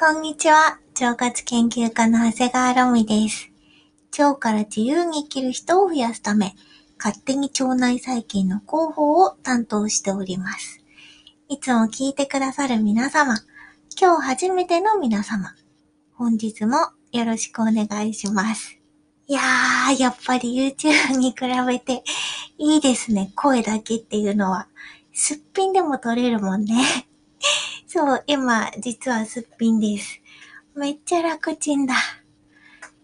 こんにちは。腸活研究家の長谷川ロミです。腸から自由に生きる人を増やすため、勝手に腸内細菌の広報を担当しております。いつも聞いてくださる皆様、今日初めての皆様、本日もよろしくお願いします。いやー、やっぱり YouTube に比べていいですね。声だけっていうのは。すっぴんでも撮れるもんね。そう、今、実はすっぴんです。めっちゃ楽ちんだ。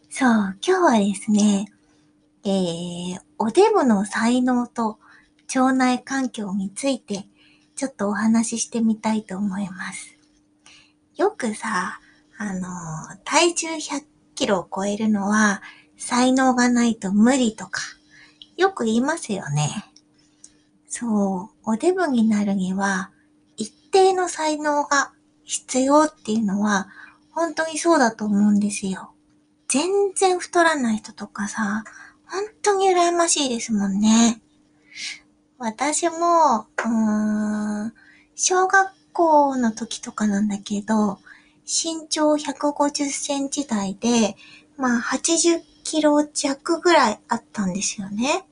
そう、今日はですね、えー、おデブの才能と腸内環境について、ちょっとお話ししてみたいと思います。よくさ、あの、体重100キロを超えるのは、才能がないと無理とか、よく言いますよね。そう、おデブになるには、定の才能が必要っていうのは、本当にそうだと思うんですよ。全然太らない人とかさ、本当に羨ましいですもんね。私も、うーん、小学校の時とかなんだけど、身長150センチ台で、まあ80キロ弱ぐらいあったんですよね。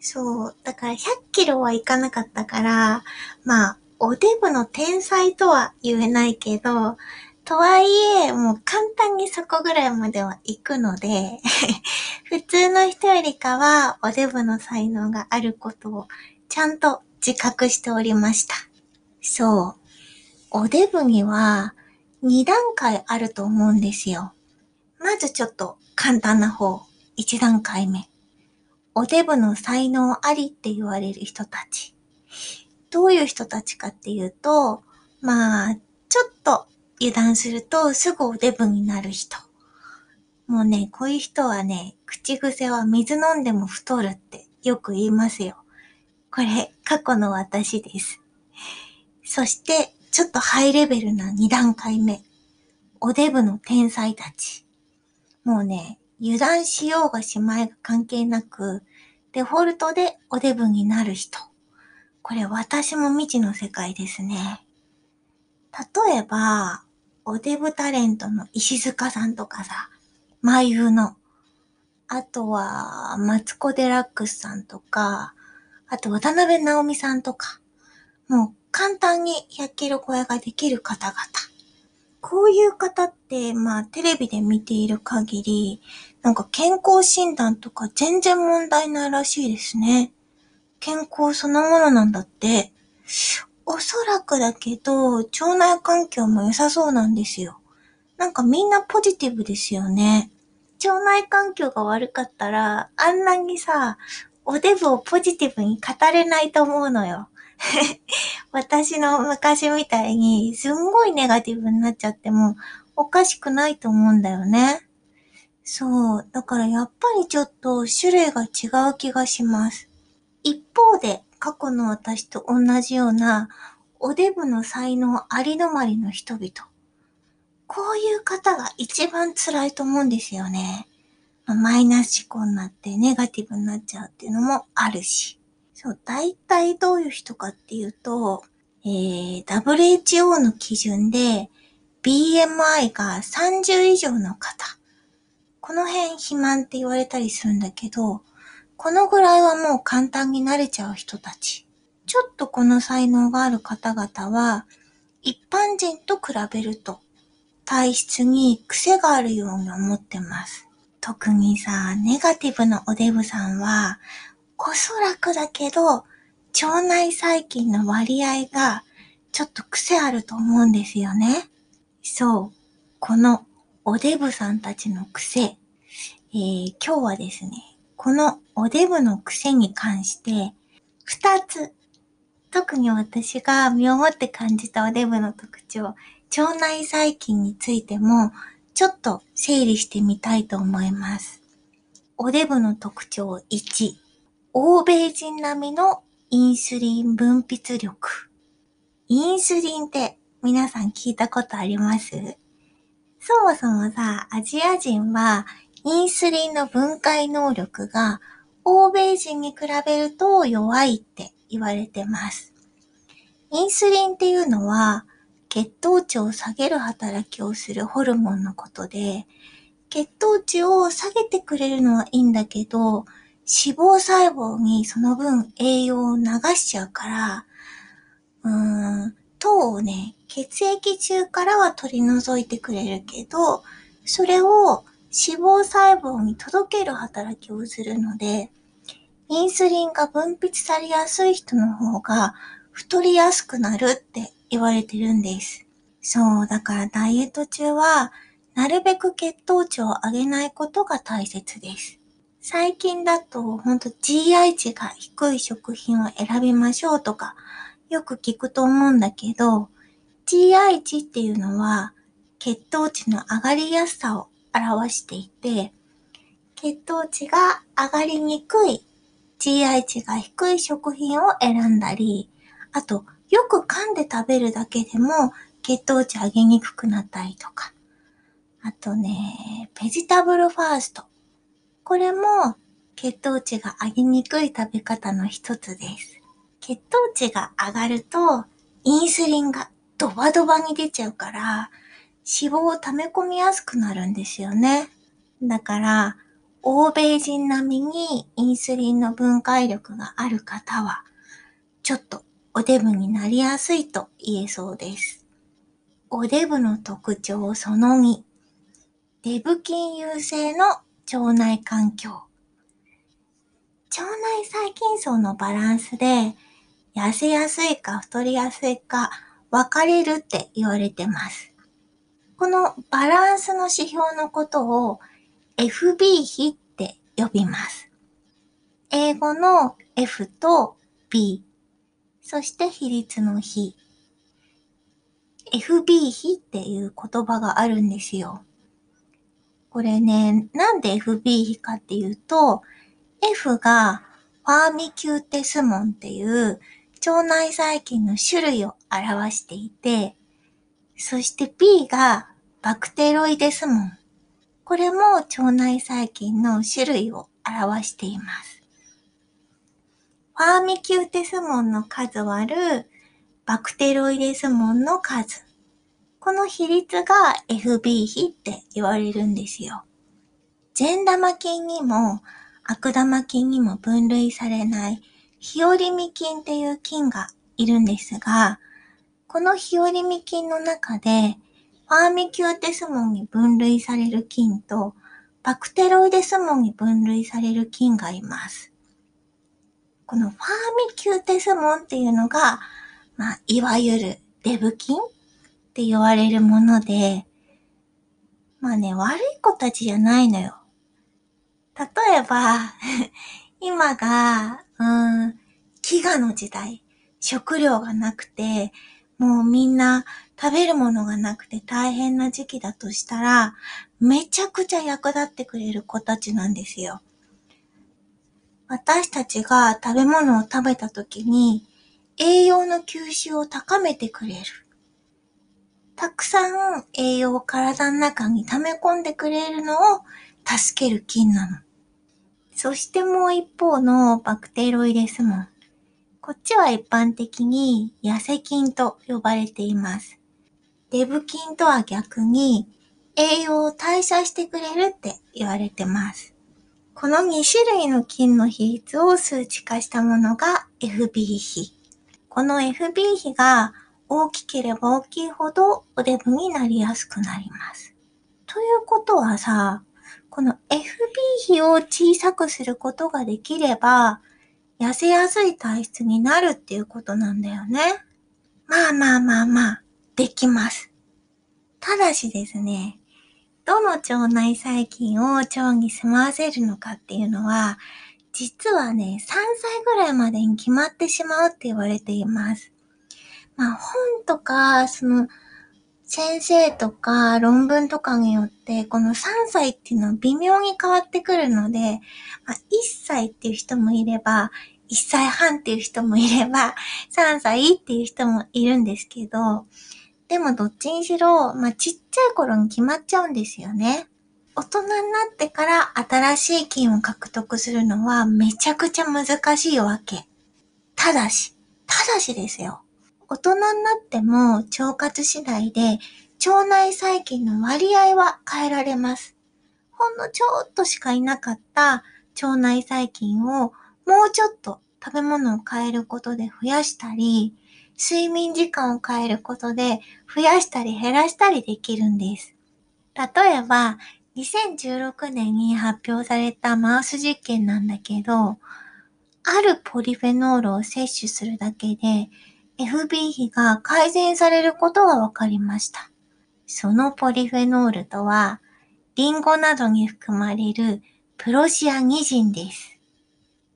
そう。だから100キロはいかなかったから、まあおデブの天才とは言えないけど、とはいえ、もう簡単にそこぐらいまでは行くので 普通の人よりかはおデブの才能があることをちゃんと自覚しておりました。そう。おデブには2段階あると思うんですよ。まずちょっと簡単な方、1段階目。おデブの才能ありって言われる人たち。どういう人たちかっていうと、まあ、ちょっと油断するとすぐおデブになる人。もうね、こういう人はね、口癖は水飲んでも太るってよく言いますよ。これ、過去の私です。そして、ちょっとハイレベルな2段階目。おデブの天才たち。もうね、油断しようがしまいが関係なく、デフォルトでおデブになる人。これ私も未知の世界ですね。例えば、おデブタレントの石塚さんとかさ、眉の、あとは、マツコデラックスさんとか、あと渡辺直美さんとか、もう簡単に100キロ超えができる方々。こういう方って、まあテレビで見ている限り、なんか健康診断とか全然問題ないらしいですね。健康そのものなんだって。おそらくだけど、腸内環境も良さそうなんですよ。なんかみんなポジティブですよね。腸内環境が悪かったら、あんなにさ、おデブをポジティブに語れないと思うのよ。私の昔みたいに、すんごいネガティブになっちゃっても、おかしくないと思うんだよね。そう。だからやっぱりちょっと種類が違う気がします。一方で、過去の私と同じような、おデブの才能ありのまりの人々。こういう方が一番辛いと思うんですよね。ま、マイナス思考になってネガティブになっちゃうっていうのもあるし。そう、大体どういう人かっていうと、えー、WHO の基準で BMI が30以上の方。この辺肥満って言われたりするんだけど、このぐらいはもう簡単に慣れちゃう人たち。ちょっとこの才能がある方々は、一般人と比べると、体質に癖があるように思ってます。特にさ、ネガティブなおデブさんは、おそらくだけど、腸内細菌の割合がちょっと癖あると思うんですよね。そう。このおデブさんたちの癖、えー、今日はですね、このおデブの癖に関して、二つ、特に私が身をもって感じたおデブの特徴、腸内細菌についても、ちょっと整理してみたいと思います。おデブの特徴1、欧米人並みのインスリン分泌力。インスリンって皆さん聞いたことあります？そもそもさ、アジア人はインスリンの分解能力が欧米人に比べると弱いって言われてます。インスリンっていうのは血糖値を下げる働きをするホルモンのことで、血糖値を下げてくれるのはいいんだけど、脂肪細胞にその分栄養を流しちゃうから、うーん、糖をね、血液中からは取り除いてくれるけど、それを脂肪細胞に届ける働きをするので、インスリンが分泌されやすい人の方が太りやすくなるって言われてるんです。そう、だからダイエット中は、なるべく血糖値を上げないことが大切です。最近だと、ほんと GI 値が低い食品を選びましょうとか、よく聞くと思うんだけど、GI 値っていうのは、血糖値の上がりやすさを表していて、血糖値が上がりにくい GI 値が低い食品を選んだり、あと、よく噛んで食べるだけでも血糖値上げにくくなったりとか。あとね、ベジタブルファースト。これも血糖値が上げにくい食べ方の一つです。血糖値が上がると、インスリンがドバドバに出ちゃうから、脂肪を溜め込みやすくなるんですよね。だから、欧米人並みにインスリンの分解力がある方は、ちょっとおデブになりやすいと言えそうです。おデブの特徴その2。デブ菌優勢の腸内環境。腸内細菌層のバランスで、痩せやすいか太りやすいか分かれるって言われてます。このバランスの指標のことを FB 比って呼びます。英語の F と B、そして比率の比。FB 比っていう言葉があるんですよ。これね、なんで FB 比かっていうと、F がファーミキューテスモンっていう腸内細菌の種類を表していて、そして B がバクテロイデスモン。これも腸内細菌の種類を表しています。ファーミキューテスモンの数割るバクテロイデスモンの数。この比率が FB 比って言われるんですよ。善玉菌にも悪玉菌にも分類されないヒオリミ菌っていう菌がいるんですが、このヒオリミ菌の中でファーミキューテスモンに分類される菌と、バクテロイデスモンに分類される菌がいます。このファーミキューテスモンっていうのが、まあ、いわゆるデブ菌って言われるもので、まあね、悪い子たちじゃないのよ。例えば、今が、うん、飢餓の時代、食料がなくて、もうみんな食べるものがなくて大変な時期だとしたら、めちゃくちゃ役立ってくれる子たちなんですよ。私たちが食べ物を食べた時に栄養の吸収を高めてくれる。たくさん栄養を体の中に溜め込んでくれるのを助ける菌なの。そしてもう一方のバクテロイデスモン。こっちは一般的に痩せ菌と呼ばれています。デブ菌とは逆に栄養を代謝してくれるって言われてます。この2種類の菌の比率を数値化したものが FB 比。この FB 比が大きければ大きいほどおデブになりやすくなります。ということはさ、この FB 比を小さくすることができれば、痩せやすい体質になるっていうことなんだよね。まあまあまあまあ、できます。ただしですね、どの腸内細菌を腸に住まわせるのかっていうのは、実はね、3歳ぐらいまでに決まってしまうって言われています。まあ本とか、その、先生とか論文とかによって、この3歳っていうのは微妙に変わってくるので、まあ、1歳っていう人もいれば、1歳半っていう人もいれば、3歳っていう人もいるんですけど、でもどっちにしろ、まあ、ちっちゃい頃に決まっちゃうんですよね。大人になってから新しい金を獲得するのはめちゃくちゃ難しいわけ。ただし、ただしですよ。大人になっても腸活次第で腸内細菌の割合は変えられます。ほんのちょっとしかいなかった腸内細菌をもうちょっと食べ物を変えることで増やしたり、睡眠時間を変えることで増やしたり減らしたりできるんです。例えば、2016年に発表されたマウス実験なんだけど、あるポリフェノールを摂取するだけで FB 比が改善されることが分かりました。そのポリフェノールとは、リンゴなどに含まれるプロシアニジンです。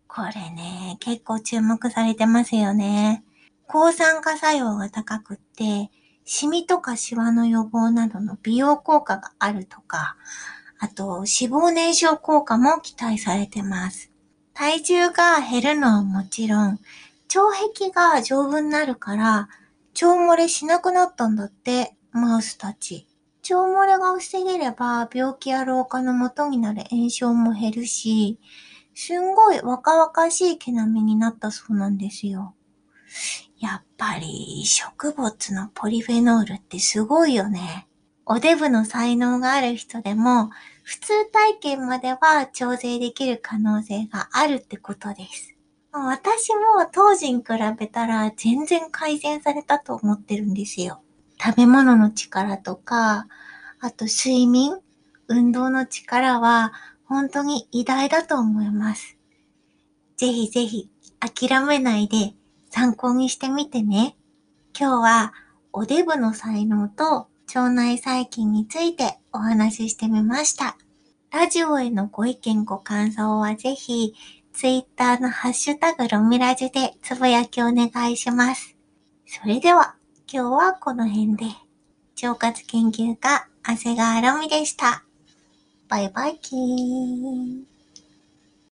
これね、結構注目されてますよね。抗酸化作用が高くって、シミとかシワの予防などの美容効果があるとか、あと脂肪燃焼効果も期待されてます。体重が減るのはもちろん、腸壁が丈夫になるから、腸漏れしなくなったんだって、マウスたち。腸漏れが防げれば病気や老化の元になる炎症も減るし、すんごい若々しい毛並みになったそうなんですよ。やっぱり植物のポリフェノールってすごいよね。おデブの才能がある人でも普通体験までは調整できる可能性があるってことです。私も当時に比べたら全然改善されたと思ってるんですよ。食べ物の力とか、あと睡眠、運動の力は本当に偉大だと思います。ぜひぜひ諦めないで参考にしてみてね。今日はおデブの才能と腸内細菌についてお話ししてみました。ラジオへのご意見ご感想はぜひ、ツイッターのハッシュタグロミラジでつぶやきお願いします。それでは、今日はこの辺で。腸活研究家、長谷川ロミでした。バイバイキーン。